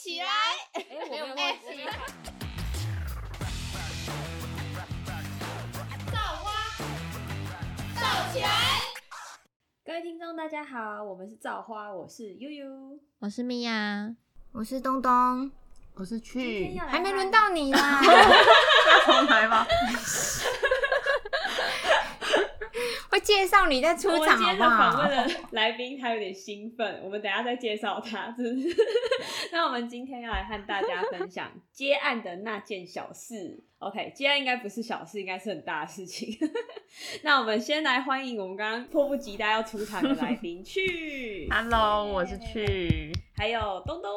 起来！哎，我没有忘记。造花，造起来！各位听众，大家好，我们是造花，我是悠悠，我是米娅，我是东东，我是去，还没轮到你啦，重来吧。会介绍你在出场好不好？访问的来宾他有点兴奋，我们等下再介绍他。是不是那我们今天要来和大家分享接案的那件小事。OK，接案应该不是小事，应该是很大的事情。那我们先来欢迎我们刚刚迫不及待要出场的来宾去。Hello，我是去，还有东东。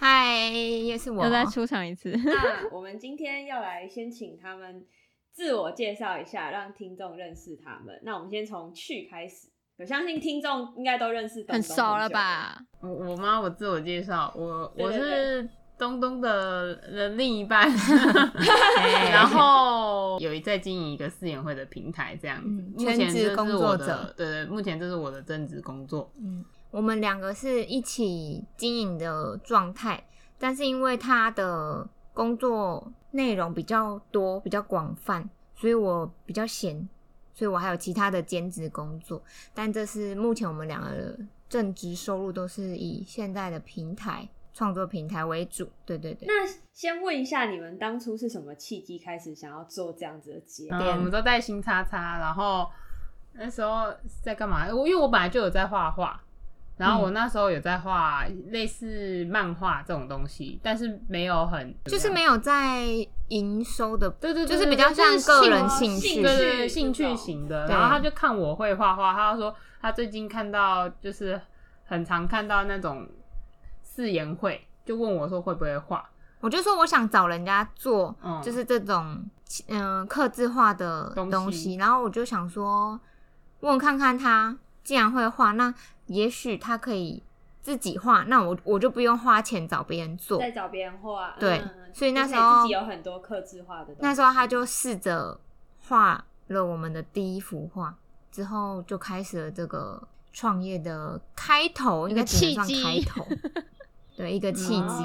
嗨，又是我，又再出场一次。那我们今天要来先请他们。自我介绍一下，让听众认识他们。那我们先从去开始，我相信听众应该都认识东东很熟了吧？我我妈，我自我介绍，我我是东东的的另一半，然后有一在经营一个四眼会的平台，这样子。全职工作者，对对，目前这是我的正职工作。嗯，我们两个是一起经营的状态，但是因为他的工作。内容比较多，比较广泛，所以我比较闲，所以我还有其他的兼职工作。但这是目前我们两个的正职收入都是以现在的平台创作平台为主。对对对。那先问一下，你们当初是什么契机开始想要做这样子的节目？我们都带新叉叉，然后那时候在干嘛？我因为我本来就有在画画。然后我那时候有在画类似漫画这种东西，但是没有很就是没有在营收的，对对，就是比较像个人兴趣，对对，兴趣型的。然后他就看我会画画，他说他最近看到就是很常看到那种四言会，就问我说会不会画，我就说我想找人家做，就是这种嗯刻字化的东西。然后我就想说问看看他既然会画，那。也许他可以自己画，那我我就不用花钱找别人做，再找别人画。对，所以那时候自己有很多刻字画的。那时候他就试着画了我们的第一幅画，之后就开始了这个创业的开头，一个契机。开头，对，一个契机。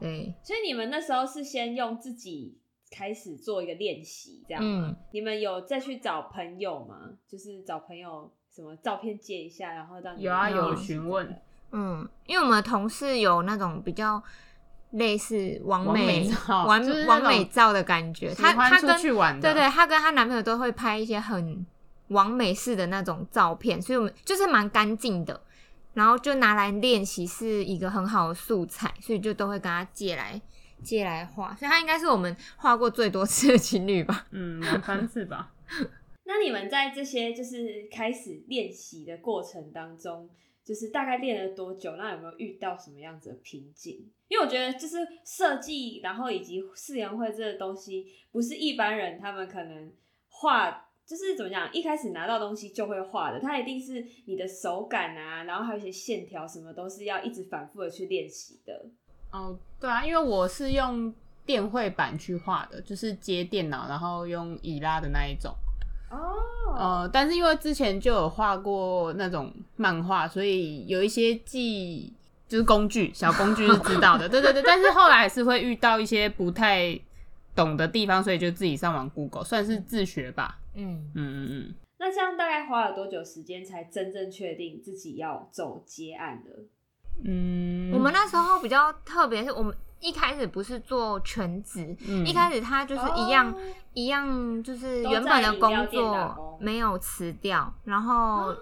对，所以你们那时候是先用自己开始做一个练习，这样吗？你们有再去找朋友吗？就是找朋友。什么照片借一下，然后让有啊有询问，嗯，因为我们同事有那种比较类似完美完完美照的感觉，她她跟对对，她跟她男朋友都会拍一些很完美式的那种照片，所以我们就是蛮干净的，然后就拿来练习是一个很好的素材，所以就都会跟他借来借来画，所以他应该是我们画过最多次的情侣吧，嗯，两三次吧。那你们在这些就是开始练习的过程当中，就是大概练了多久？那有没有遇到什么样子的瓶颈？因为我觉得就是设计，然后以及誓言会这个东西，不是一般人他们可能画，就是怎么讲，一开始拿到东西就会画的，它一定是你的手感啊，然后还有一些线条什么，都是要一直反复的去练习的。哦，对啊，因为我是用电绘板去画的，就是接电脑，然后用乙拉的那一种。哦，呃，但是因为之前就有画过那种漫画，所以有一些技就是工具小工具是知道的，对对对。但是后来还是会遇到一些不太懂的地方，所以就自己上网 Google，算是自学吧。嗯嗯嗯嗯。那这样大概花了多久时间才真正确定自己要走接案的？嗯，我们那时候比较特别，是我们。一开始不是做全职，一开始他就是一样一样，就是原本的工作没有辞掉，然后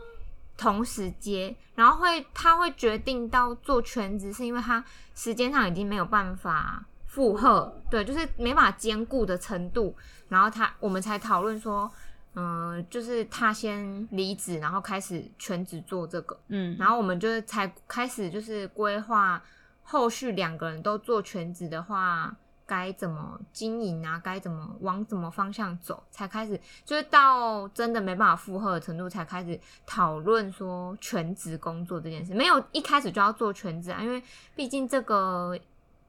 同时接，然后会他会决定到做全职，是因为他时间上已经没有办法负荷，对，就是没法兼顾的程度，然后他我们才讨论说，嗯，就是他先离职，然后开始全职做这个，嗯，然后我们就是才开始就是规划。后续两个人都做全职的话，该怎么经营啊？该怎么往怎么方向走？才开始就是到真的没办法负荷的程度，才开始讨论说全职工作这件事。没有一开始就要做全职啊，因为毕竟这个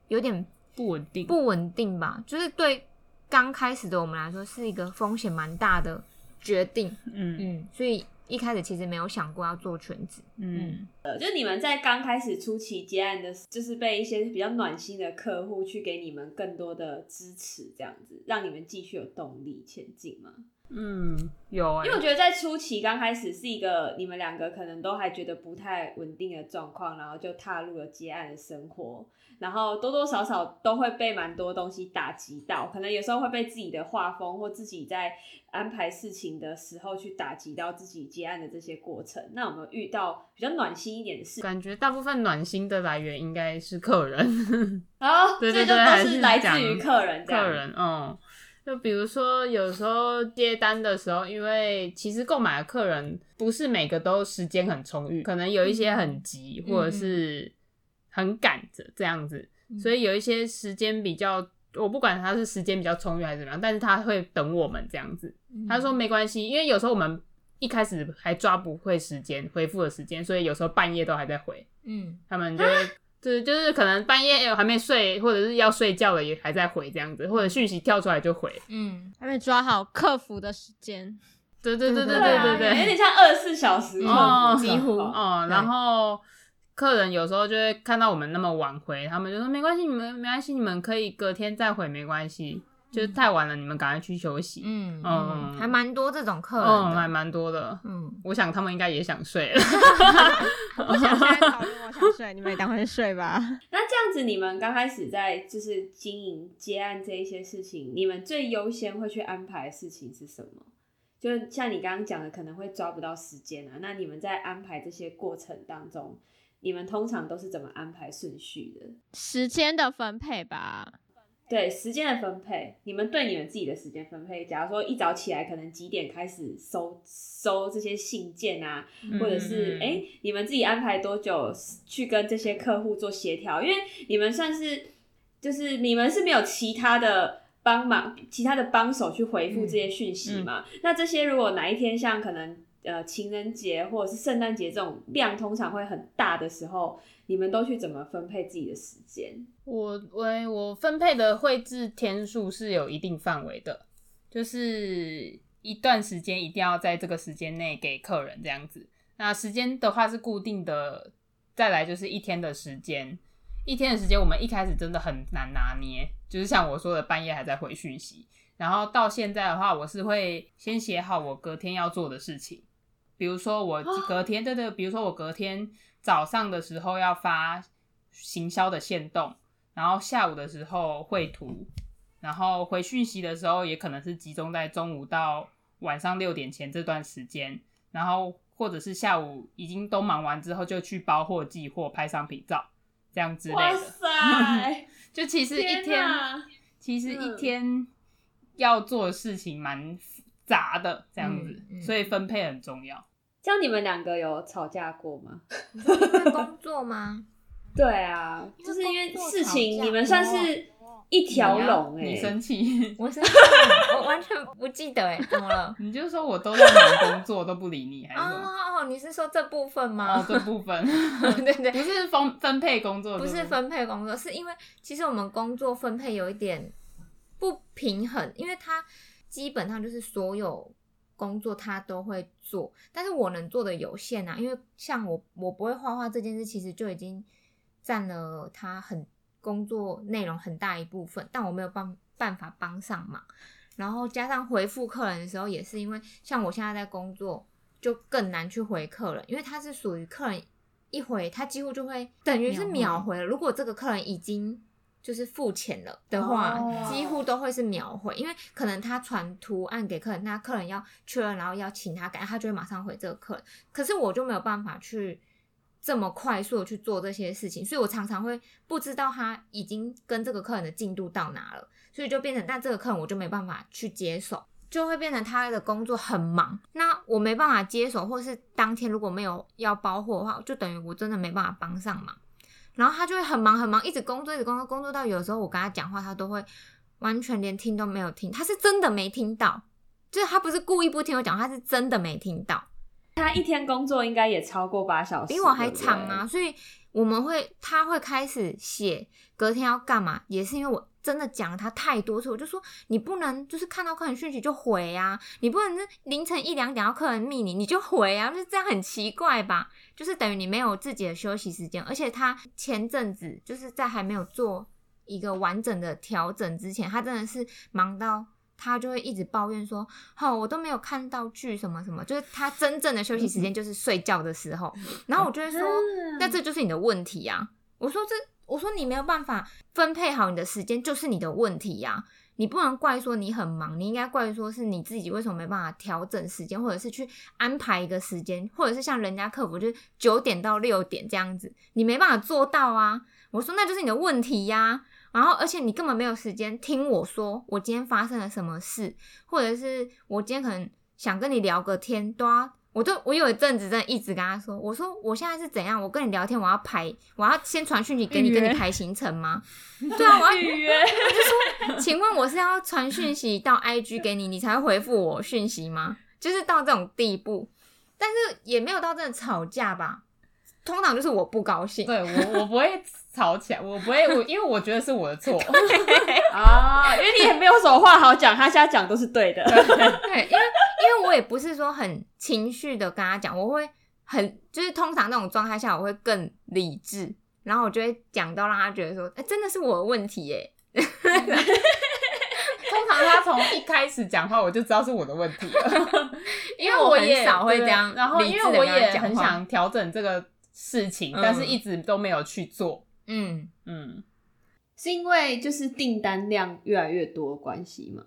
有点不稳定，不稳定吧？就是对刚开始的我们来说，是一个风险蛮大的决定。嗯嗯，所以一开始其实没有想过要做全职。嗯，呃，就你们在刚开始初期接案的，就是被一些比较暖心的客户去给你们更多的支持，这样子让你们继续有动力前进吗？嗯，有哎、因为我觉得在初期刚开始是一个你们两个可能都还觉得不太稳定的状况，然后就踏入了接案的生活，然后多多少少都会被蛮多东西打击到，可能有时候会被自己的画风或自己在安排事情的时候去打击到自己接案的这些过程。那有没有遇到比较暖心一点的事？感觉大部分暖心的来源应该是客人，哦，对对对都是来自讲于客人客人，嗯，就比如说有时候接单的时候，因为其实购买的客人不是每个都时间很充裕，可能有一些很急，嗯或者是很赶着这样子，所以有一些时间比较。我不管他是时间比较充裕还是怎么样，但是他会等我们这样子。他说没关系，因为有时候我们一开始还抓不会时间回复的时间，所以有时候半夜都还在回。嗯，他们就会就是就是可能半夜还没睡，或者是要睡觉了也还在回这样子，或者讯息跳出来就回。嗯，还没抓好客服的时间，对对对对对对啊对对。有点像二十四小时客服哦几乎哦，然后客人有时候就会看到我们那么晚回，他们就说没关系，你们没关系，你们可以隔天再回，没关系。就是太晚了，你们赶快去休息。嗯嗯嗯，还蛮多这种客人嗯，还。蛮多的。嗯，我想他们应该也想睡了。我想现在讨论，我想睡，你们也赶快睡吧。那这样子，你们刚开始在就是经营接案这一些事情，你们最优先会去安排的事情是什么？就像你刚刚讲的，可能会抓不到时间啊。那你们在安排这些过程当中，你们通常都是怎么安排顺序的？时间的分配吧，对时间的分配，你们对你们自己的时间分配，假如说一早起来，可能几点开始收收这些信件啊，或者是诶你们自己安排多久去跟这些客户做协调？因为你们算是就是你们是没有其他的帮忙、其他的帮手去回复这些讯息嘛？那这些如果哪一天像可能呃情人节或者是圣诞节这种量通常会很大的时候，你们都去怎么分配自己的时间？我我我分配的绘制天数是有一定范围的，就是一段时间一定要在这个时间内给客人这样子。那时间的话是固定的，再来就是一天的时间。一天的时间，我们一开始真的很难拿捏，就是像我说的，半夜还在回讯息。然后到现在的话，我是会先写好我隔天要做的事情，比如说我隔天，对对，比如说我隔天早上的时候要发行销的线动，然后下午的时候绘图，然后回讯息的时候也可能是集中在中午到晚上六点前这段时间，然后或者是下午已经都忙完之后就去包货、寄货、拍商品照这样之类哇的。塞！就其实一天天，其实一嗯天要做的事情蛮杂的，这样子，嗯嗯所以分配很重要。像你们两个有吵架过吗？因为工作吗？对啊，就是因为事情你们算是一条龙哎、你生气，我生气我 完全不记得哎，怎么了？你就说我都在忙工作，都不理你，还是什么？哦，你是说这部分吗？哦，这部分对对不是分分配工作，不是分配工作，是因为其实我们工作分配有一点不平衡，因为他基本上就是所有工作他都会做，但是我能做的有限啊，因为像我我不会画画这件事，其实就已经占了他很工作内容很大一部分，但我没有办办法帮上忙。然后加上回复客人的时候，也是因为像我现在在工作，就更难去回客人，因为他是属于客人一回，他几乎就会等于是秒秒回了。如果这个客人已经就是付钱了的话，哦几乎都会是秒回，因为可能他传图案给客人，那客人要确认，然后要请他改，他就会马上回这个客人。可是我就没有办法去这么快速的去做这些事情，所以我常常会不知道他已经跟这个客人的进度到哪了，所以就变成，但这个客人我就没办法去接手。就会变成他的工作很忙，那我没办法接手，或是当天如果没有要包货的话，就等于我真的没办法帮上忙。然后他就会很忙很忙，一直工作，一直工作，工作到有时候我跟他讲话，他都会完全连听都没有听，他是真的没听到，就是他不是故意不听我讲话，他是真的没听到。他一天工作应该也超过八小时，比我还长啊，所以我们会他会开始写隔天要干嘛，也是因为我真的讲他太多次，我就说你不能就是看到客人讯息就回啊，你不能是凌晨一两点要客人密你你就回啊，就是这样很奇怪吧？就是等于你没有自己的休息时间，而且他前阵子就是在还没有做一个完整的调整之前，他真的是忙到他就会一直抱怨说，哦，我都没有看到剧什么什么，就是他真正的休息时间就是睡觉的时候，然后我就会说，那这就是你的问题啊，我说这。我说你没有办法分配好你的时间，就是你的问题呀！你不能怪说你很忙，你应该怪说是你自己为什么没办法调整时间，或者是去安排一个时间，或者是像人家客服就是九点到六点这样子，你没办法做到啊！我说那就是你的问题呀！然后而且你根本没有时间听我说我今天发生了什么事，或者是我今天可能想跟你聊个天都要。我就我有一阵子真的一直跟他说，我说我现在是怎样？我跟你聊天，我要排，我要先传讯息给你，跟你排行程吗？对啊，我要预约。我就说，请问我是要传讯息到 IG 给你，你才会回复我讯息吗？就是到这种地步，但是也没有到真的吵架吧。通常就是我不高兴，对我我不会吵起来，我不会我因为我觉得是我的错。啊，因为你也没有什么话好讲，他瞎讲都是对的，对，因为因为我也不是说很情绪的跟他讲，我会很就是通常那种状态下我会更理智，然后我就会讲到让他觉得说，哎，真的是我的问题耶。通常他从一开始讲话我就知道是我的问题了，因为我也少会这样，然后因为我也很想调整这个。事情，但是一直都没有去做。嗯嗯，是因为就是订单量越来越多关系吗？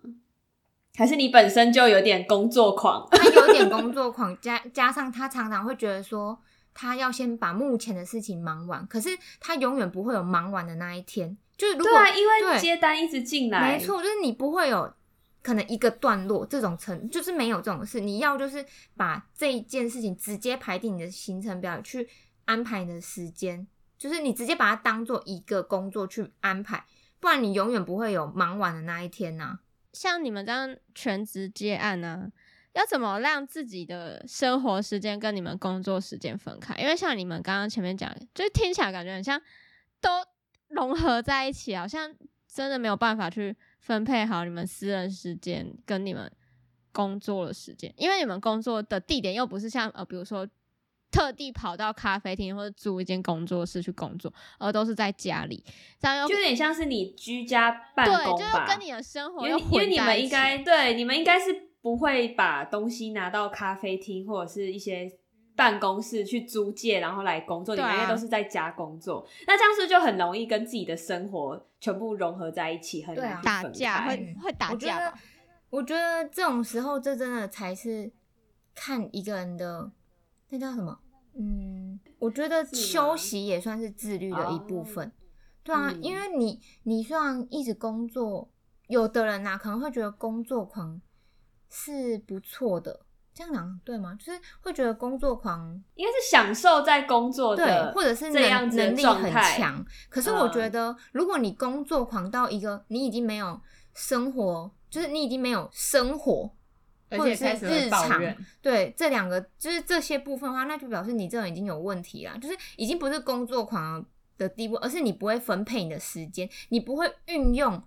还是你本身就有点工作狂？他有点工作狂，加加上他常常会觉得说，他要先把目前的事情忙完，可是他永远不会有忙完的那一天。就是如果因为接单一直进来，没错，就是你不会有可能一个段落这种程，就是没有这种事。你要就是把这一件事情直接排定你的行程表去。安排你的时间，就是你直接把它当做一个工作去安排，不然你永远不会有忙完的那一天呐。像你们这样全职接案呢，要怎么让自己的生活时间跟你们工作时间分开？因为像你们刚刚前面讲，就是听起来感觉很像都融合在一起，好像真的没有办法去分配好你们私人时间跟你们工作的时间，因为你们工作的地点又不是像呃，比如说。特地跑到咖啡厅或者租一间工作室去工作，而都是在家里，这样就有点像是你居家办公吧？跟你的生活，因为因为你们应该对你们应该是不会把东西拿到咖啡厅或者是一些办公室去租借，然后来工作。你们应该都是在家工作，那这样是就很容易跟自己的生活全部融合在一起，很难打架，会会打架吧？我觉得这种时候，这真的才是看一个人的。那叫什么？嗯，我觉得休息也算是自律的一部分。对啊，因为你你虽然一直工作，有的人呐可能会觉得工作狂是不错的，这样讲对吗？就是会觉得工作狂应该是享受在工作的，或者是能能力很强。可是我觉得，如果你工作狂到一个你已经没有生活，就是你已经没有生活。或者是日常，对这两个就是这些部分的话，那就表示你这人已经有问题啦，就是已经不是工作狂的地步，而是你不会分配你的时间，你不会运用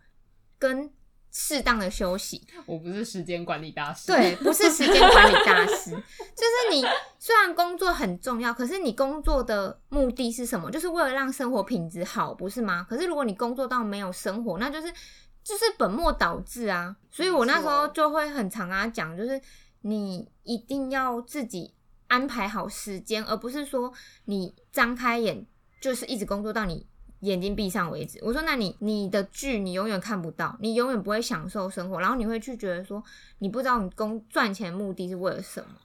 跟适当的休息。我不是时间管理大师，对，不是时间管理大师，就是你虽然工作很重要，可是你工作的目的是什么？就是为了让生活品质好，不是吗？可是如果你工作到没有生活，那就是。就是本末倒置啊！所以我那时候就会很常跟他讲，就是你一定要自己安排好时间，而不是说你张开眼就是一直工作到你眼睛闭上为止。我说，那你你的剧你永远看不到，你永远不会享受生活，然后你会去觉得说，你不知道你工赚钱目的是为了什么，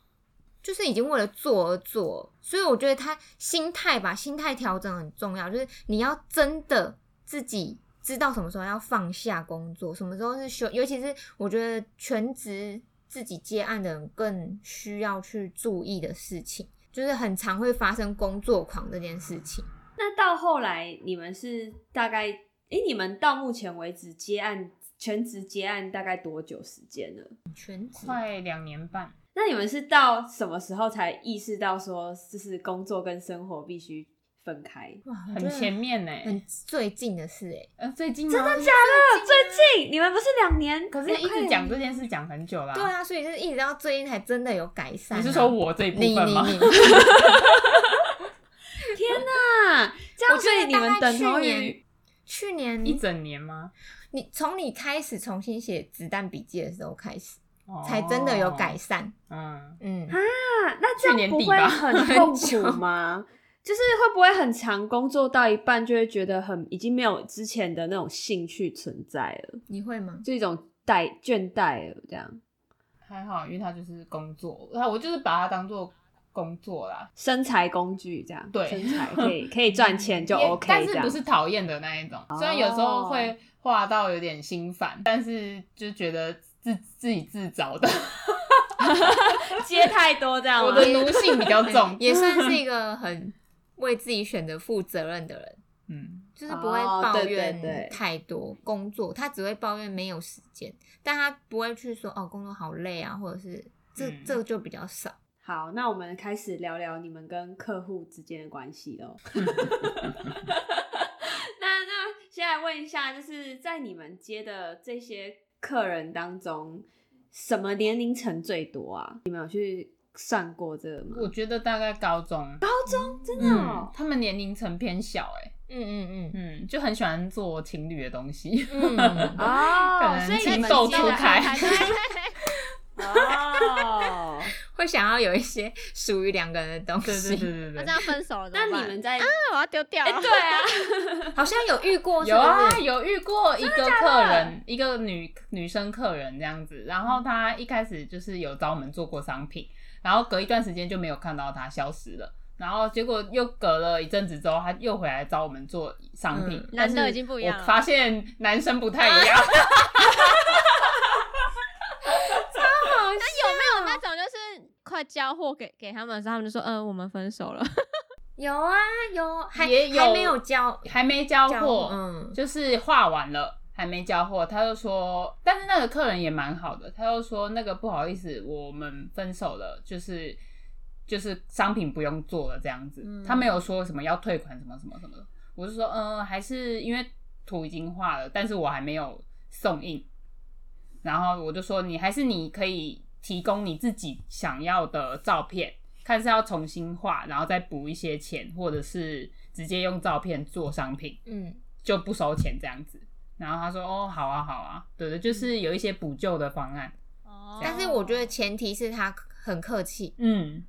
就是已经为了做而做。所以我觉得他心态吧，心态调整很重要，就是你要真的自己。知道什么时候要放下工作，什么时候是休，尤其是我觉得全职自己接案的人更需要去注意的事情，就是很常会发生工作狂这件事情。那到后来你们是大概，哎，你们到目前为止接案全职接案大概多久时间了？全职快两年半。那你们是到什么时候才意识到说，就是工作跟生活必须？分开。哇，很前面呢、很最近的事哎。呃，最近吗真的假的？最近你们不是两年？可是一直讲这件事讲很久啦。对啊，所以就是一直到最近才真的有改善啊。你是说我这一部你分吗？你你？天哪！这样所以你们等于去年一整年吗？你从你开始重新写子弹笔记的时候开始，哦才真的有改。善。嗯，嗯，啊，那这样不会很痛苦吗？就是会不会很长，工作到一半就会觉得很已经没有之前的那种兴趣存在了，你会吗？就一种怠倦怠了这样。还好，因为他就是工作，那我就是把它当做工作啦。身材工具这样，对身材可以可以赚钱就 OK。但是不是讨厌的那一种。虽然有时候会画到有点心烦，但是就觉得自自己自找的，接太多这样我的奴性比较重。也算是一个很为自己选择负责任的人，嗯，就是不会抱怨太多工作，他只会抱怨没有时间，但他不会去说哦工作好累啊，或者是这嗯这就比较少。好，那我们开始聊聊你们跟客户之间的关系喽。那那先来问一下，就是在你们接的这些客人当中，什么年龄层最多啊？你们有去算过这个吗？我觉得大概高中，高中？真的他们年龄层偏小、哎，嗯嗯嗯。嗯，就很喜欢做情侣的东西。嗯，哦，可能所以你们情窦接的初开哦。会想要有一些属于两个人的东西。对对对对那这。样分手了怎那么办，你们在啊，我要丢掉。哎、对啊，好像有遇过，有啊，有遇过一个客人，一个女女生客人这样子，然后她一开始就是有找我们做过商品，然后隔一段时间就没有看到他消失了，然后结果又隔了一阵子之后，他又回来找我们做商品，嗯男的已经不一样了我发现男生不太一样，那有没有那种就是快交货给给他们的时候，他们就说，嗯、我们分手了。有啊有，还也有还没有交还没交货，嗯，就是画完了。还没交货，他就说，但是那个客人也蛮好的，他就说那个不好意思，我们分手了，就是就是商品不用做了这样子，嗯他没有说什么要退款什么什么什么的，我就说，嗯、还是因为图已经画了，但是我还没有送印，然后我就说你还是你可以提供你自己想要的照片，看是要重新画，然后再补一些钱，或者是直接用照片做商品。嗯就不收钱这样子。然后他说：“哦，好啊，好啊，对对，就是有一些补救的方案。哦但是我觉得前提是他很客气，嗯，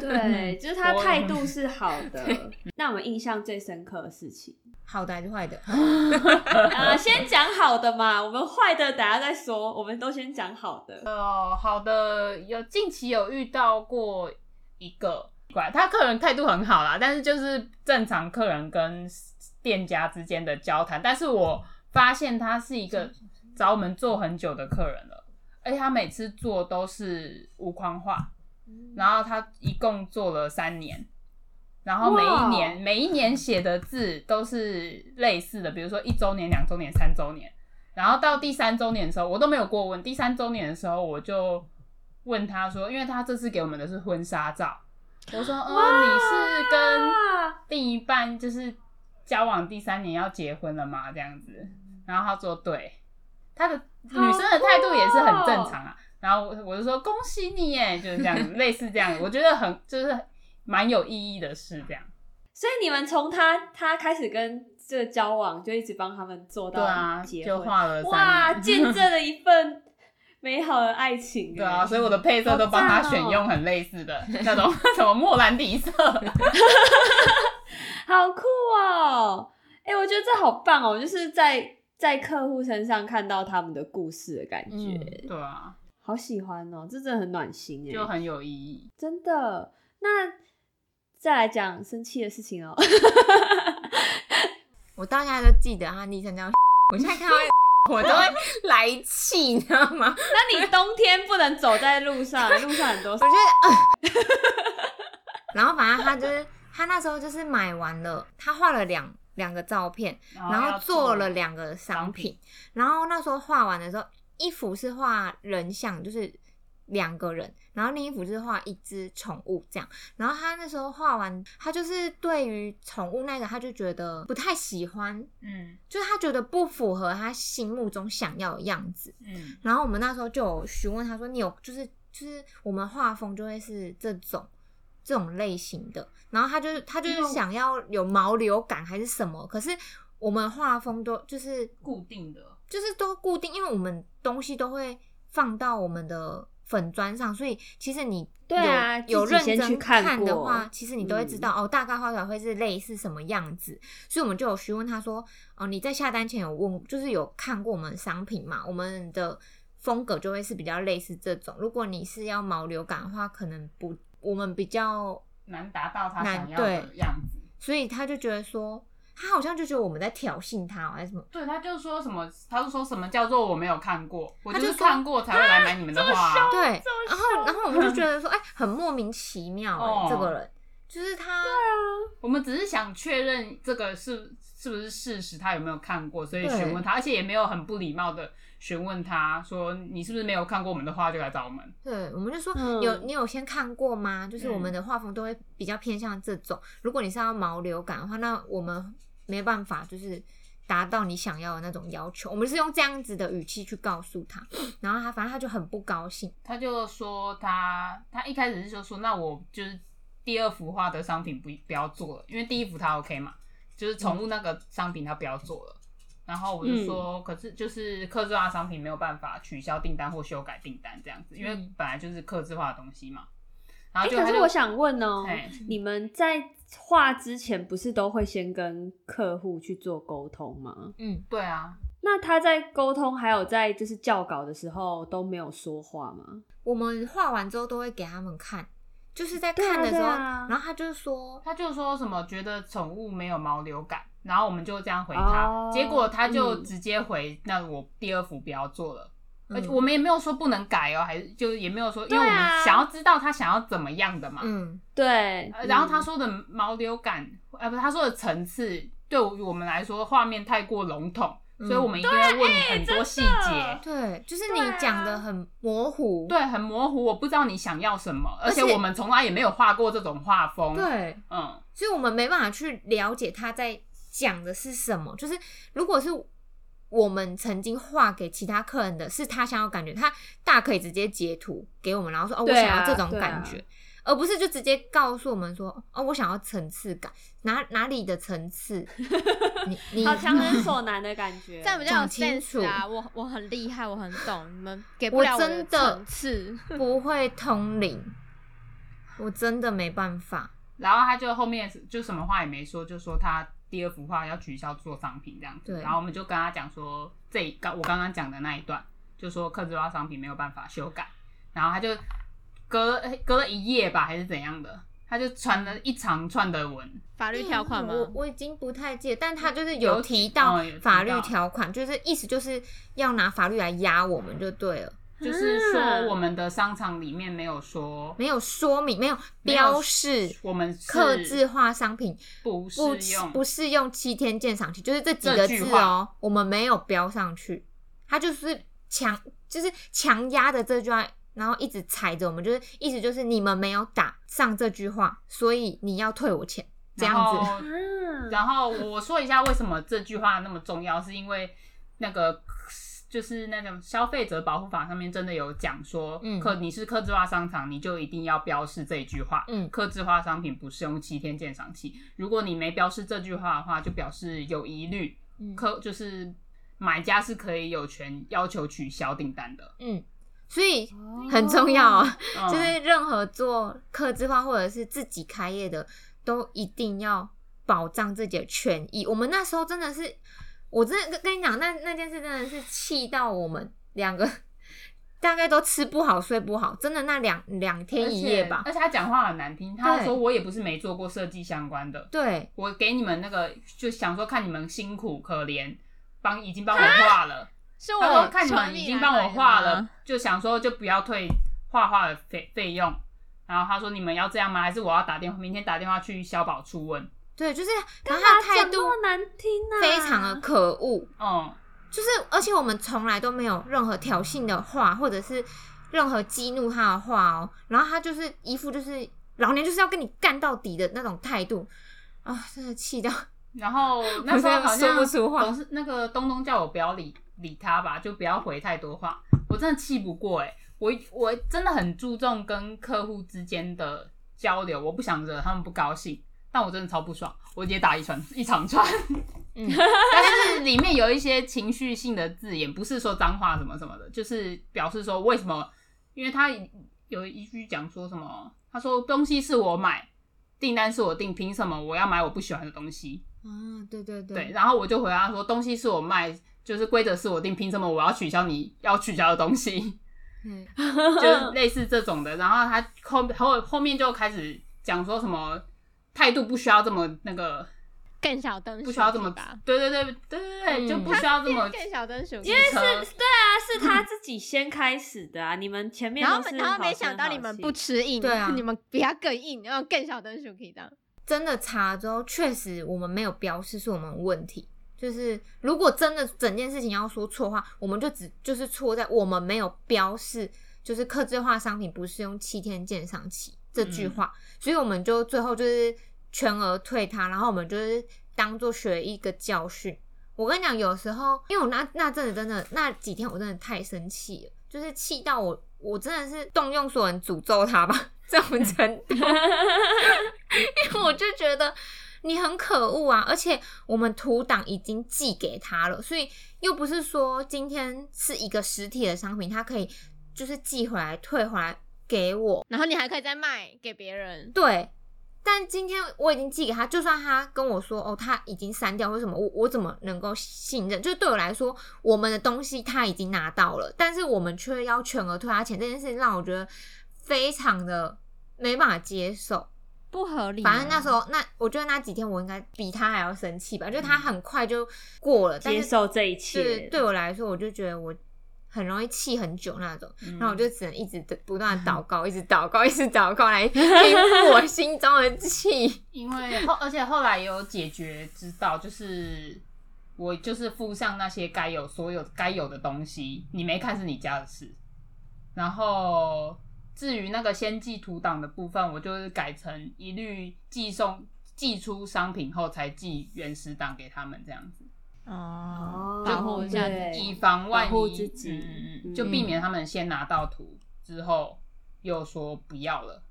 对，就是他我态度是好的。那我们印象最深刻的事情，好的还是坏的？啊，先讲好的嘛，我们坏的等下再说，我们都先讲好的。哦，好的，有近期有遇到过一个，怪他客人态度很好啦，但是就是正常客人跟店家之间的交谈，但是我发现他是一个找我们做很久的客人了，而且他每次做都是无框画，然后他一共做了三年，然后每一年每一年写的字都是类似的，比如说一周年、两周年、三周年，然后到第三周年的时候，我都没有过问。第三周年的时候，我就问他说，因为他这次给我们的是婚纱照，我说，嗯，你是跟另一半就是交往第三年要结婚了吗？这样子，然后他说对，他的女生的态度也是很正常啊。然后我我就说恭喜你耶，就是这样子，类似这样，我觉得很就是蛮有意义的事，这样。所以你们从他他开始跟这个交往，就一直帮他们做到对啊，结婚，就画了哇。见证了一份美好的爱情。对啊，哎所以我的配色都帮他选用很类似的那种什么莫兰迪色。好酷哦！哎、我觉得这好棒哦，就是在在客户身上看到他们的故事的感觉，嗯对啊，好喜欢哦，这真的很暖心哎，就很有意义。真的。那再来讲生气的事情哦，我到现在都记得他昵称叫，我现在看到 我都会来气，你知道吗？那你冬天不能走在路上，路上很多我觉得，呃 然后反正他就是他那时候就是买完了，他画了两两个照片，然后做了两个商商品品，然后那时候画完的时候，一幅是画人像，就是两个人，然后另一幅就是画一只宠物这样。然后他那时候画完，他就是对于宠物那个，他就觉得不太喜欢，嗯就是他觉得不符合他心目中想要的样子。嗯，然后我们那时候就有询问他说：“你有就是就是我们画风就会是这种这种类型的。”然后他就是他就是想要有毛流感还是什么，可是我们画风都就是固定的。就是都固定，因为我们东西都会放到我们的粉砖上，所以其实你对啊有认真看的话，其实你都会知道、嗯哦，大概画出来会是类似什么样子。所以我们就有询问他说，哦，你在下单前有问，就是有看过我们的商品嘛？我们的风格就会是比较类似这种。如果你是要毛流感的话，可能不，我们比较，难达到他想要的样子。所以他就觉得说，他好像就觉得我们在挑衅他、哦、还是什么。对，他就说什么，他就说什么叫做我没有看过，我就看过才会来买你们的画、啊。对，然后然后我们就觉得说，哎、很莫名其妙、哎、哦。这个人。就是他，我们只是想确认这个是是不是事实，他有没有看过，所以询问他，而且也没有很不礼貌的询问他说你是不是没有看过我们的画就来找我们。对，我们就说、嗯有你有先看过吗？就是我们嗯的画风都会比较偏向这种。如果你是要毛流感的话，那我们没办法就是达到你想要的那种要求。我们是用这样子的语气去告诉他，然后他反正他就很不高兴。他就说他他一开始是就说那我就是第二幅画的商品不不要做了，因为第一幅他 OK 嘛，就是宠物那个商品他不要做了。然后我就说，可是就是客制化商品没有办法取消订单或修改订单这样子，因为嗯本来就是客制化的东西嘛。然哎、后就是我想问哦、嘿你们在画之前不是都会先跟客户去做沟通吗？嗯，对啊，那他在沟通还有在就是校稿的时候都没有说话吗？我们画完之后都会给他们看，就是在看的时候，对啊。然后他就说，他就说什么觉得宠物没有毛流感，然后我们就这样回他，哦结果他就嗯。直接回，那我第二幅不要做了。而且嗯我们也没有说不能改哦，还是就也没有说，因为我对啊们想要知道他想要怎么样的嘛。嗯，对，呃然后他嗯说的毛流感，呃，不，他说的层次，对我们来说画面太过笼统，嗯所以我们一定会问很多细节。对，就是你讲的很模糊，对，很模糊，我不知道你想要什么，而且我们从来也没有画过这种画风。，对，嗯，所以我们没办法去了解他在讲的是什么。就是如果是我们曾经画给其他客人的，是他想要感觉，他大可以直接截图给我们，然后说哦，我想要这种对啊。感觉，而不是就直接告诉我们说哦，我想要层次感，哪哪里的层次？你 你好强人所 难的感觉。这样比较清 sense 啊！我我很厉害，我很懂，你们给不我了我真的层次。不会通灵，我真的没办法。然后他就后面就什么话也没说，就说他第二幅画要取消做商品这样子。对然后我们就跟他讲说，这一刚我刚刚讲的那一段，就说克制化商品没有办法修改。然后他就隔了隔了一夜吧，还是怎样的，他就传了一长串的文。法律条款吗？我我已经不太记得，但他就是有有提到法律条款，就是意思就是要拿法律来压我们就对了，就是说我们的商场里面没有说没有说明，没有标示我们是克制化商品不不，不适用七天鉴赏期，就是这几个字哦，我们没有标上去，他就是强就是强压的这句话。然后一直踩着我们，就是意思就是你们没有打上这句话，所以你要退我钱，这样子。啊，然后我说一下为什么这句话那么重要，是因为那个就是那种消费者保护法上面真的有讲说，嗯客你是客制化商场，你就一定要标示这一句话，嗯客制化商品不适用七天鉴赏期。如果你没标示这句话的话，就表示有疑虑，嗯客就是买家是可以有权要求取消订单的，嗯，所以很重要哦，嗯 就是任何做客制化或者是自己开业的，都一定要保障自己的权益。我们那时候真的是，我真的跟跟你讲，那那件事真的是气到我们两个大概都吃不好睡不好，真的那两两天一夜吧而。且他讲话很难听，他说我也不是没做过设计相关的，对，我给你们那个就想说看你们辛苦可怜，帮已经帮我画了，是他说我看你们已经帮我画了，就想说就不要退画画的费费用。然后他说你们要这样吗？还是我要打电话明天打电话去消保处问？对，就是，然后他的态度难听啊，非常的可恶，嗯，就是而且我们从来都没有任何挑衅的话，或者是任何激怒他的话哦，然后他就是一副就是老娘就是要跟你干到底的那种态度啊，真的气到。然后 那时候好像说不出话董事那个东东叫我不要理理他吧，就不要回太多话。我真的气不过哎、我我真的很注重跟客户之间的交流，我不想惹他们不高兴，但我真的超不爽，我直接打一串一长串。嗯，但是里面有一些情绪性的字眼，不是说脏话什么什么的，就是表示说为什么，因为他有一句讲说什么，他说东西是我买，订单是我订，凭什么我要买我不喜欢的东西？啊，对对对，，然后我就回答说东西是我卖，就是规则是我定，凭什么我要取消你要取消的东西？嗯就是类似这种的。然后他后后后面就开始讲说什么态度不需要这么那个，更小灯不需要这么吧，对对对对对对，嗯就不需要这么更小灯因为是对。啊，是他自己先开始的啊！你们前面然后然后没想到你们不吃硬，对啊 你们比他更硬，然后更小灯熊可以这样。真的查之后，确实我们没有标示是我们的问题。就是如果真的整件事情要说错话，我们就只就是错在我们没有标示，就是客制化商品不是用七天鉴赏期这句话，所以我们就最后就是全额退他，然后我们就是当做学一个教训。我跟你讲，有时候因为我那那阵子真的那几天我真的太生气了，就是气到我我真的是动用所有人诅咒他吧，这种程度。因为我就觉得你很可恶啊，而且我们图档已经寄给他了，所以又不是说今天是一个实体的商品，他可以就是寄回来退回来给我，然后你还可以再卖给别人，对。但今天我已经寄给他，就算他跟我说哦，他已经删掉或什么，我我怎么能够信任？就是对我来说，我们的东西他已经拿到了，但是我们却要全额退他钱，这件事情让我觉得非常的没办法接受。不合理啊。反正那时候，那我觉得那几天我应该比他还要生气吧，就他很快就过了，接受这一对切。对我来说，我就觉得我很容易气很久那种，然后我就只能一直不断的祷 告，一直祷告，一直祷告来平复我心中的气。因为后而且后来也有解决之道，就是我就是附上那些该有所有该有的东西，你没看是你家的事。然后至于那个先寄图档的部分，我就是改成一律寄送寄出商品后才寄原始档给他们这样子，哦，哦保护一下。以防万一，嗯嗯就避免他们先拿到图之后又说不要了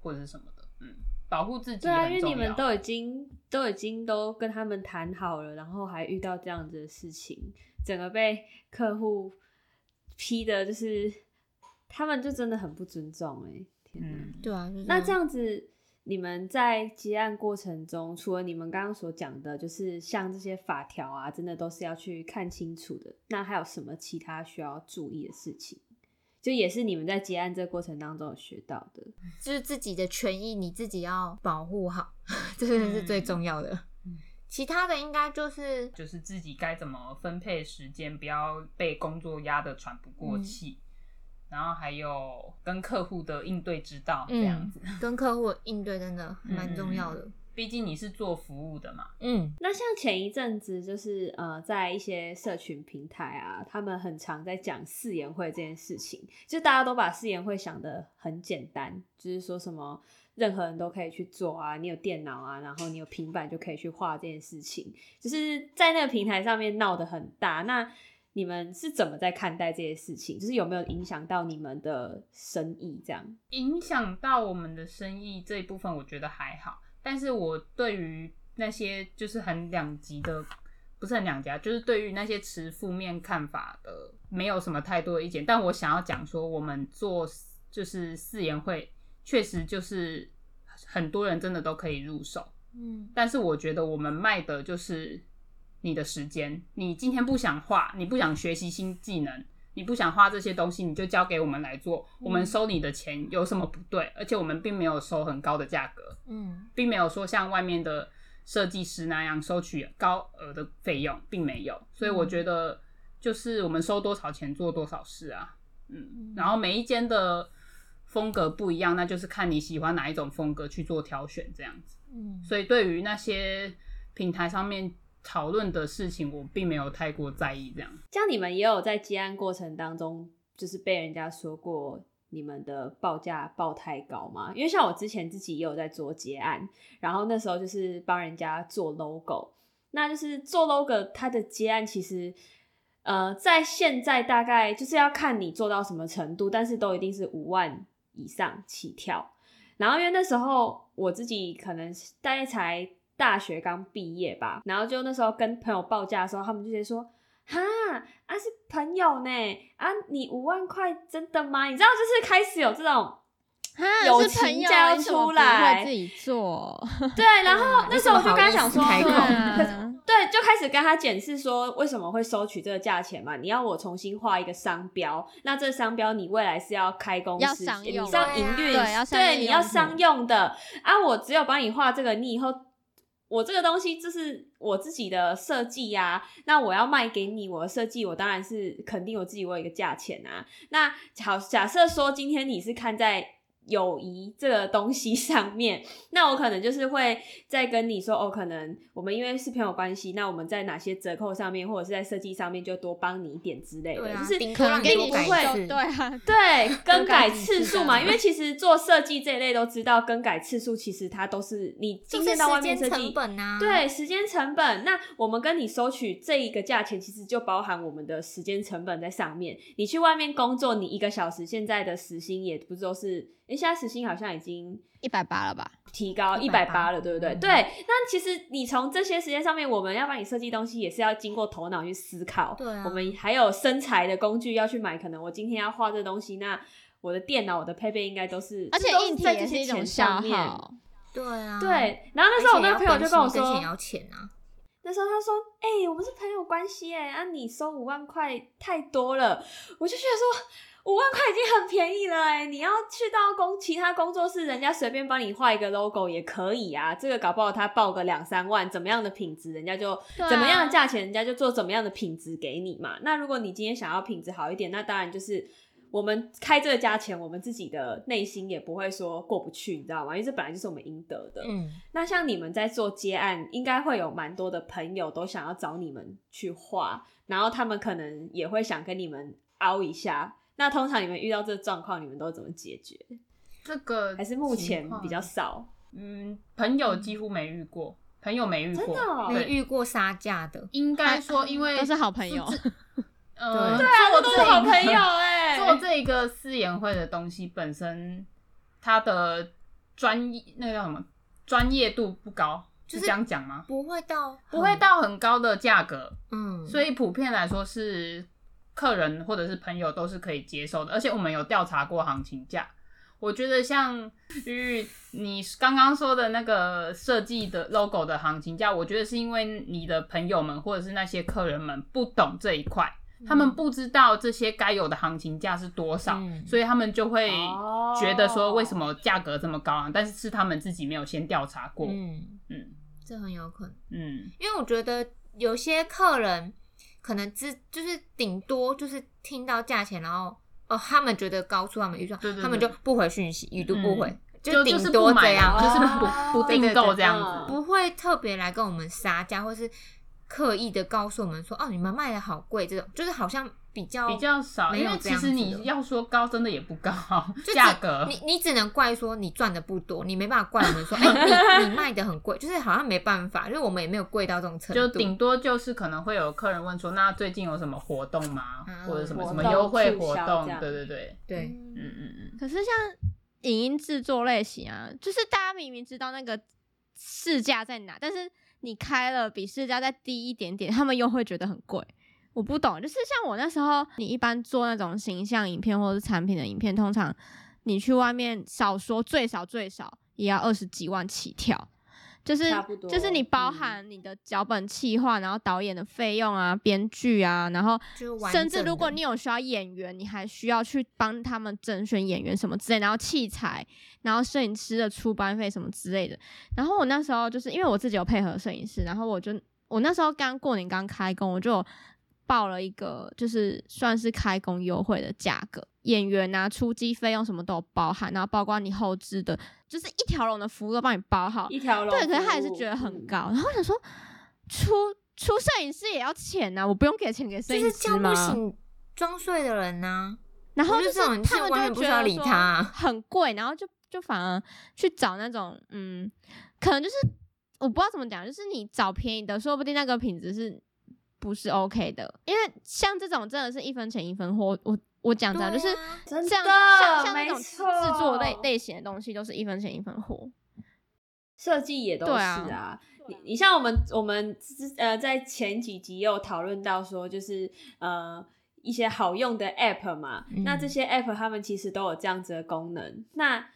或者是什么的，嗯，保护自己对啊，因为。你们都已经都已经都跟他们谈好了，然后还遇到这样子的事情，整个被客户批的，就是他们就真的很不尊重哎、天哪！嗯，对啊，就是那这样子，你们在接案过程中，除了你们刚刚所讲的，就是像这些法条啊，真的都是要去看清楚的。那还有什么其他需要注意的事情？就也是你们在结案这个过程当中有学到的。就是自己的权益，你自己要保护好，这真的是最重要的。嗯 其他的应该就是就是自己该怎么分配时间，不要被工作压得喘不过气。然后还有跟客户的应对之道这样子，跟客户的应对真的蛮重要的。毕竟你是做服务的嘛。嗯那像前一阵子，就是呃，在一些社群平台啊，他们很常在讲誓言会这件事情，就大家都把誓言会想的很简单，就是说什么任何人都可以去做啊，你有电脑啊，然后你有平板就可以去画这件事情，就是在那个平台上面闹得很大。那你们是怎么在看待这些事情？就是有没有影响到你们的生意？这样？影响到我们的生意这一部分，我觉得还好。但是我对于那些就是很两极的，不是很两极啊，就是对于那些持负面看法的，没有什么太多的意见。但我想要讲说，我们做就是四言会，确实就是很多人真的都可以入手。嗯但是我觉得我们卖的就是你的时间。你今天不想画，你不想学习新技能，你不想画这些东西，你就交给我们来做。我们收你的钱有什么不对？而且我们并没有收很高的价格，嗯并没有说像外面的设计师那样收取高额的费用，并没有。所以我觉得就是我们收多少钱做多少事啊。嗯，然后每一间的风格不一样，那就是看你喜欢哪一种风格去做挑选，这样子。嗯所以对于那些平台上面讨论的事情，我并没有太过在意。这样，像你们也有在接案过程当中就是被人家说过你们的报价报太高吗？因为像我之前自己也有在做结案，然后那时候就是帮人家做 logo，那就是做 logo，它的结案其实呃在现在大概就是要看你做到什么程度，但是都一定是五万以上起跳。然后因为那时候我自己可能大概才大学刚毕业吧，然后就那时候跟朋友报价的时候，他们就直接说。哈啊是朋友呢啊你五万块真的吗？你知道就是开始有这种友情交出来，自己做对，然后 那时候我就跟他讲说，对，对，就开始跟他解释说为什么会收取这个价钱嘛？你要我重新画一个商标，那这商标你未来是要开公司，你是要营运，对，你要商用的啊，我只有帮你画这个，你以后。我这个东西就是我自己的设计呀，那我要卖给你，我的设计我当然是肯定我自己我有一个价钱啊。那好，假设说今天你是看在。友谊这个东西 上面，那我可能就是会再跟你说哦，可能我们因为是朋友关系，那我们在哪些折扣上面或者是在设计上面就多帮你一点之类的，就是可能给你不会对啊，对更改次数嘛，因为其实做设计这一类都知道更改次数，其实它都是你今天到外面设计，对时间成本。那我们跟你收取这一个价钱，其实就包含我们的时间成本在上面。你去外面工作，你一个小时现在的时薪也不都是。哎，现在时薪好像已经一百八了吧？提高一百八了，对不对？对。那其实你从这些时间上面，我们要帮你设计东西，也是要经过头脑去思考。对啊。我们还有身材的工具要去买，可能我今天要画这东西，那我的电脑、我的配备应该都是，而且硬体也是一种消耗。对啊。对。然后那时候我那个朋友就跟我说，要钱啊。那时候他说：“哎，我们是朋友关系，哎，啊，你收五万块太多了。”我就觉得说。五万块已经很便宜了哎，你要去到工其他工作室，人家随便帮你画一个 logo 也可以啊。这个搞不好他报个两三万，怎么样的品质，人家就怎么样的价钱，人家就做怎么样的品质给你嘛。那如果你今天想要品质好一点，那当然就是我们开这个价钱，我们自己的内心也不会说过不去，你知道吗？因为这本来就是我们应得的。嗯，那像你们在做接案，应该会有蛮多的朋友都想要找你们去画，然后他们可能也会想跟你们凹一下。那通常你们遇到这个状况，你们都怎么解决？这个还是目前比较少。嗯，朋友几乎没遇过，朋友没遇过，没遇过杀价的。应该说，因为都是好朋友。呃，对啊，我都是好朋友哎。做这个私研会的东西本身，它的专业那个叫什么专业度不高，是这样讲吗？不会到，不会到很高的价格。嗯，所以普遍来说是。客人或者是朋友都是可以接受的，而且我们有调查过行情价。我觉得像玉你刚刚说的那个设计的 logo 的行情价，我觉得是因为你的朋友们或者是那些客人们不懂这一块，他们不知道这些该有的行情价是多少，所以他们就会觉得说为什么价格这么高啊？但是是他们自己没有先调查过。嗯嗯，这很有可能。嗯，因为我觉得有些客人。可能只就是顶多就是听到价钱，然后哦，他们觉得高出他们预算，他们就不回讯息，语读不回，就顶多这样，就是不不订购这样子，不会特别来跟我们杀价，或是刻意的告诉我们说哦，你们卖的好贵，这种就是好像。比较比较少，因为其实你要说高，真的也不高，价格你你只能怪说你赚的不多，你没办法怪我们说，哎，你你卖的很贵，就是好像没办法，因为我们也没有贵到这种程度，就顶多就是可能会有客人问说，那最近有什么活动吗？或者什么什么优惠活动？对对对对，嗯嗯嗯。可是像影音制作类型啊，就是大家明明知道那个市价在哪，但是你开了比市价再低一点点，他们又会觉得很贵。我不懂，就是像我那时候，你一般做那种形象影片或者是产品的影片，通常你去外面少说最少最少也要二十几万起跳，就是就是你包含你的脚本、企划，然后导演的费用啊、编剧啊，然后甚至如果你有需要演员，你还需要去帮他们甄选演员什么之类，然后器材，然后摄影师的出班费什么之类的。然后我那时候就是因为我自己有配合摄影师，然后我就我那时候刚过年刚开工，我就。报了一个就是算是开工优惠的价格，演员啊、出机费用什么都有包含，然后包括你后置的，就是一条龙的服务都帮你包好。一条龙。对，可是他也是觉得很高，然后想说，出出摄影师也要钱呐，我不用给钱给摄影师吗？就是交不起装睡的人呢。然后就是他们就觉得说他很贵，然后就就反而去找那种嗯，可能就是我不知道怎么讲，就是你找便宜的，说不定那个品质是不是 OK 的？因为像这种真的是一分钱一分货，我我讲真的就是真这样，的像像那没种制错制作类类型的东西，都是一分钱一分货。设计也都是对啊啊。你你像我们我们之呃在前几集有讨论到说，就是呃一些好用的 app 嘛，嗯那这些 app 他们其实都有这样子的功能。那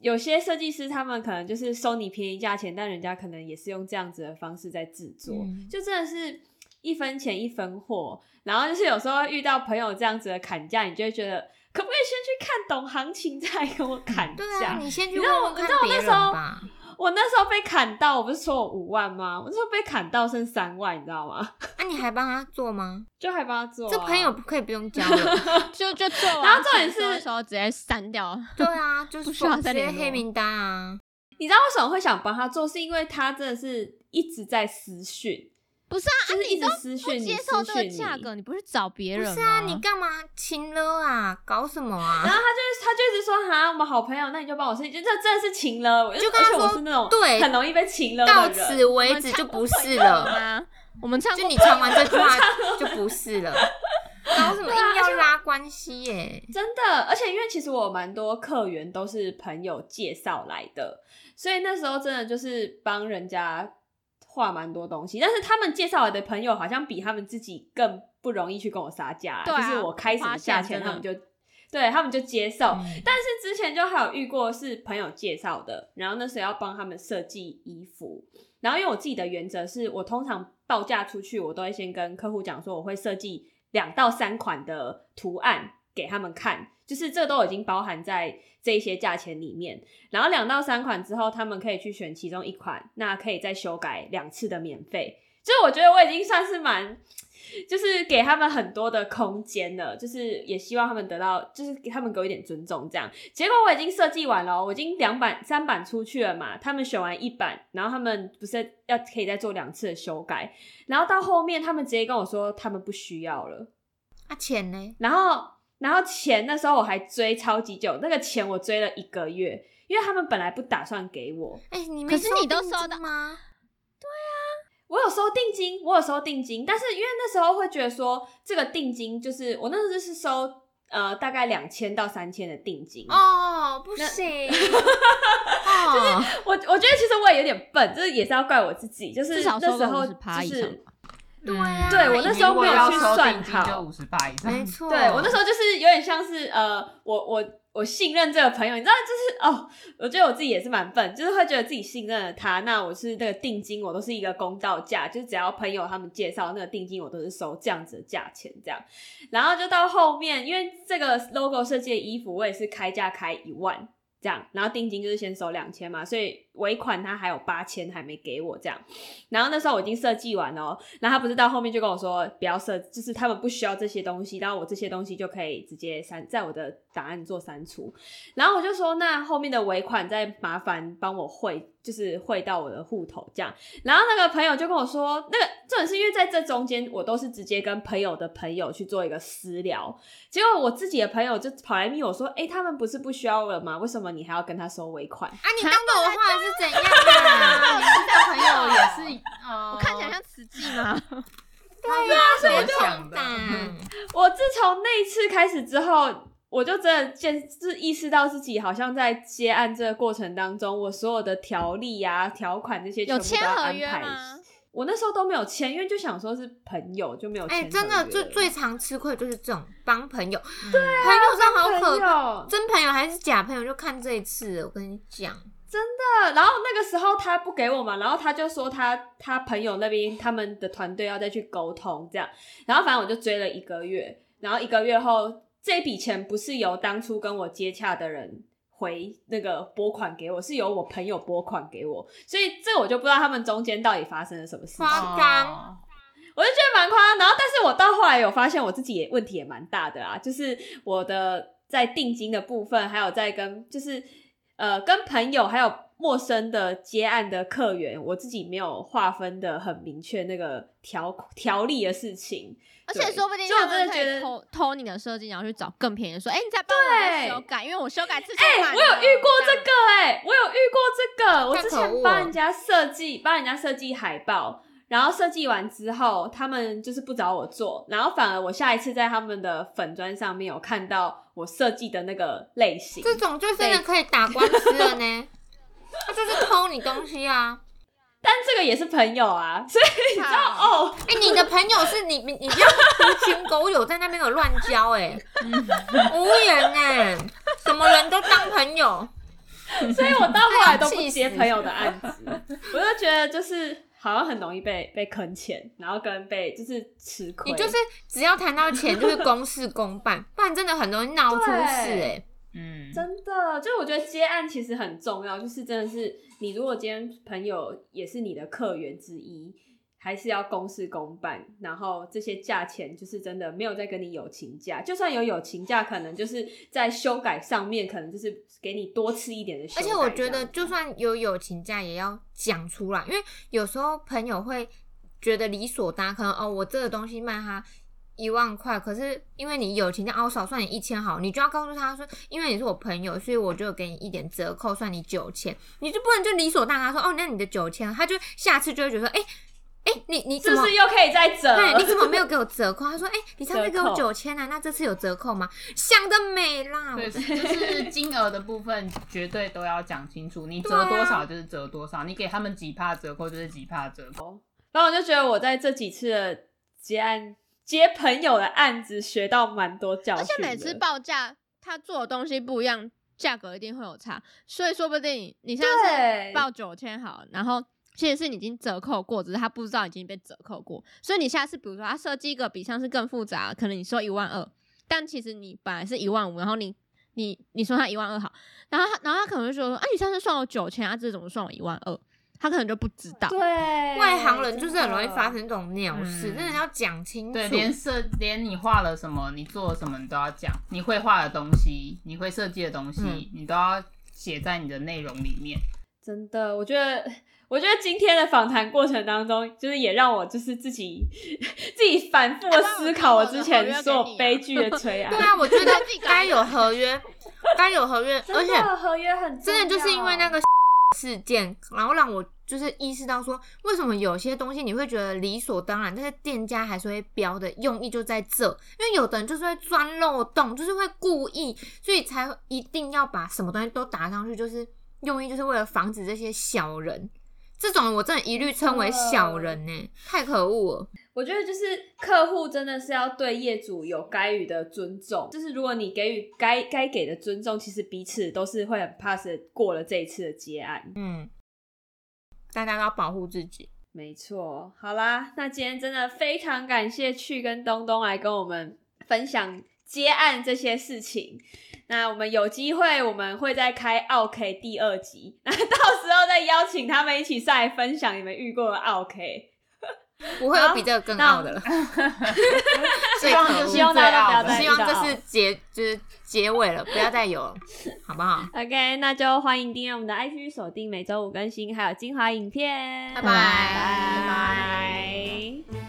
有些设计师他们可能就是收你便宜价钱，但人家可能也是用这样子的方式在制作，嗯就真的是一分钱一分货。然后就是有时候遇到朋友这样子的砍价，你就会觉得可不可以先去看懂行情再跟我砍对价？啊，你先去你知道我问问看你知道我别人那时候吧。我那时候被砍到，我不是说我五万吗？我那时候被砍到剩三万，你知道吗？那、你还帮他做吗？就还帮他做、啊。这朋友可以不用交了。就就做完，然后重点是的时候直接删掉。对啊，就是不需要直接再联络黑名单啊。你知道为什么会想帮他做？是因为他真的是一直在私讯，不是啊，就是一直你都不私讯你，接受这个价格，你不是找别人是啊，你干嘛亲了啊？搞什么啊然啊？后他就他就一直说哈，我们好朋友，那你就帮我设计，就这真的是情了，我就跟他而且我说是那种对很容易被情了到。此为止就不是了，吗？我们唱过就你唱完这句话就不是了。搞什么啊硬要拉关系耶？真的，而且因为其实我有蛮多客源都是朋友介绍来的，所以那时候真的就是帮人家画蛮多东西。但是他们介绍来的朋友好像比他们自己更不容易去跟我杀价就是我开什么价钱，他们就对他们就接受。嗯但是之前就还有遇过是朋友介绍的，然后那时候要帮他们设计衣服，然后因为我自己的原则是我通常报价出去，我都会先跟客户讲说我会设计两到三款的图案给他们看，就是这都已经包含在这一些价钱里面。然后两到三款之后，他们可以去选其中一款，那可以再修改两次的免费。就是我觉得我已经算是蛮，就是给他们很多的空间了，就是也希望他们得到，就是给他们给我一点尊重这样。结果我已经设计完了哦，我已经两版三版出去了嘛，他们选完一版，然后他们不是要可以再做两次的修改，然后到后面他们直接跟我说他们不需要了，啊钱呢？然后然后钱那时候我还追超级久，那个钱我追了一个月，因为他们本来不打算给我，哎、你没可是你都定收到金吗？我有收定金，我有收定金，但是因为那时候会觉得说这个定金就是我那时候是收呃大概两千到三千的定金。哦，不行。哦，我我觉得其实我也有点笨，就是也是要怪我自己，就是那时候就是吧。对啊对我那时候没有去算好就五十八以上。没错。对我那时候就是有点像是呃，我我我信任这个朋友，你知道，就是哦，我觉得我自己也是蛮笨，就是会觉得自己信任了他，那我是那个定金，我都是一个公道价，就是只要朋友他们介绍那个定金，我都是收这样子的价钱这样。然后就到后面，因为这个 logo 设计的衣服，我也是开价开一万。这样，然后定金就是先收两千嘛，所以尾款他还有八千还没给我这样。然后那时候我已经设计完了哦，然后他不是到后面就跟我说不要设，就是他们不需要这些东西，然后我这些东西就可以直接删在我的档案做删除。然后我就说那后面的尾款再麻烦帮我汇，就是汇到我的户头这样。然后那个朋友就跟我说，那个重点是因为在这中间我都是直接跟朋友的朋友去做一个私聊，结果我自己的朋友就跑来密我说，哎、他们不是不需要了吗？为什么你还要跟他收尾款？啊，你当着我的话是怎样啊？你这朋友也是，呃，我看起来像慈济吗？对啊，所以我就想打我自从那一次开始之后，我就真的见，就是意识到自己好像在接案这个过程当中，我所有的条例啊、条款这些全有部都要签合约安？我那时候都没有签，因为就想说是朋友，就没有签哎、合约。真的最最常吃亏就是这种帮朋友，对啊，朋友真的好可怕，友真朋友还是假朋友就看这一次，我跟你讲，的。然后那个时候他不给我嘛，然后他就说他他朋友那边他们的团队要再去沟通这样，然后反正我就追了一个月，然后一个月后这笔钱不是由当初跟我接洽的人。回那个拨款给我，是由我朋友拨款给我，所以这我就不知道他们中间到底发生了什么事情。夸张哦我就觉得蛮夸张。然后，但是我到后来有发现我自己也问题也蛮大的啊，就是我的在定金的部分，还有在跟就是呃跟朋友还有陌生的接案的客源，我自己没有划分的很明确那个条条例的事情。而且说不定他们可以偷偷你的设计，然后去找更便宜的，说：“哎，你再帮我修改，因为我修改次数哎，我有遇过这个，哎，我有遇过这个。我之前帮人家设计，帮人家设计海报，然后设计完之后，他们就是不找我做，然后反而我下一次在他们的粉砖上面有看到我设计的那个类型，这种就真的可以打官司了呢。他就是偷你东西啊。但这个也是朋友啊，所以你知道哦？哎，你的朋友是你，你你不要狐群狗友在那边有乱交哎，无言哎，什么人都当朋友，所以我到后来都不接朋友的案子，我就觉得就是好像很容易被被坑钱，然后跟被就是吃亏。你就是只要谈到钱，就是公事公办，不然真的很容易闹出事哎。嗯，真的，就我觉得接案其实很重要，就是真的是你如果今天朋友也是你的客源之一，还是要公事公办，然后这些价钱就是真的没有在跟你友情价，就算有友情价，可能就是在修改上面，可能就是给你多吃一点的。而且我觉得，就算有友情价，也要讲出来，因为有时候朋友会觉得理所当然，可能哦，我这个东西卖他。一万块，可是因为你友情价，我少算你一千好，你就要告诉他说，因为你是我朋友，所以我就给你一点折扣，算你九千，你就不能就理所当然说，哦，那你的九千，他就下次就会觉得，哎哎，你你是不是又可以再折？对，你怎么没有给我折扣？他说，哎，你上次给我九千啊，那这次有折扣吗？想得美啦！对，就是金额的部分绝对都要讲清楚，你折多少就是折多少，你给他们几帕折扣就是几帕折扣。然后我就觉得我在这几次的结案。接朋友的案子学到蛮多教训，而且每次报价他做的东西不一样，价格一定会有差，所以说不定你现在是报九千好，然后其实是你已经折扣过，只是他不知道已经被折扣过，所以你下次比如说他设计一个比上次更复杂，可能你说一万二，但其实你本来是一万五，然后你你你说他一万二好，然后然后他可能会说，哎，你上次算我九千，啊，这怎么算我一万二？他可能就不知道，对，外行人就是很容易发生这种鸟事，真的要讲清楚。对，连设连你画了什么，你做了什么，你都要讲。你会画的东西，你会设计的东西，你都要写在你的内容里面。真的，我觉得，我觉得今天的访谈过程当中，就是也让我就是自己 自己反复的思考我之前做悲剧的催 啊。对啊，我觉得 该有合约，该有合约，而且合约很真的就是因为那个。事件，然后让我就是意识到说，为什么有些东西你会觉得理所当然，但是店家还是会标的用意就在这，因为有的人就是会钻漏洞，就是会故意，所以才一定要把什么东西都打上去，就是用意就是为了防止这些小人。这种我真的一律称为小人呢，太可恶了。我觉得就是客户真的是要对业主有该予的尊重，就是如果你给予该该给的尊重，其实彼此都是会很 pass 过了这一次的结案。嗯，大家都要保护自己。没错，好啦，那今天真的非常感谢去跟东东来跟我们分享接案这些事情。那我们有机会，我们会再开奥 K 第二集，那到时候再邀请他们一起上来分享你们遇过的奥 K，不会有比这个更傲的了。希望就是希望大家不要再希望这是结就是结尾了，不要再有了，好不好？OK，那就欢迎订阅我们的 IG，锁定每周五更新，还有精华影片。拜拜拜拜。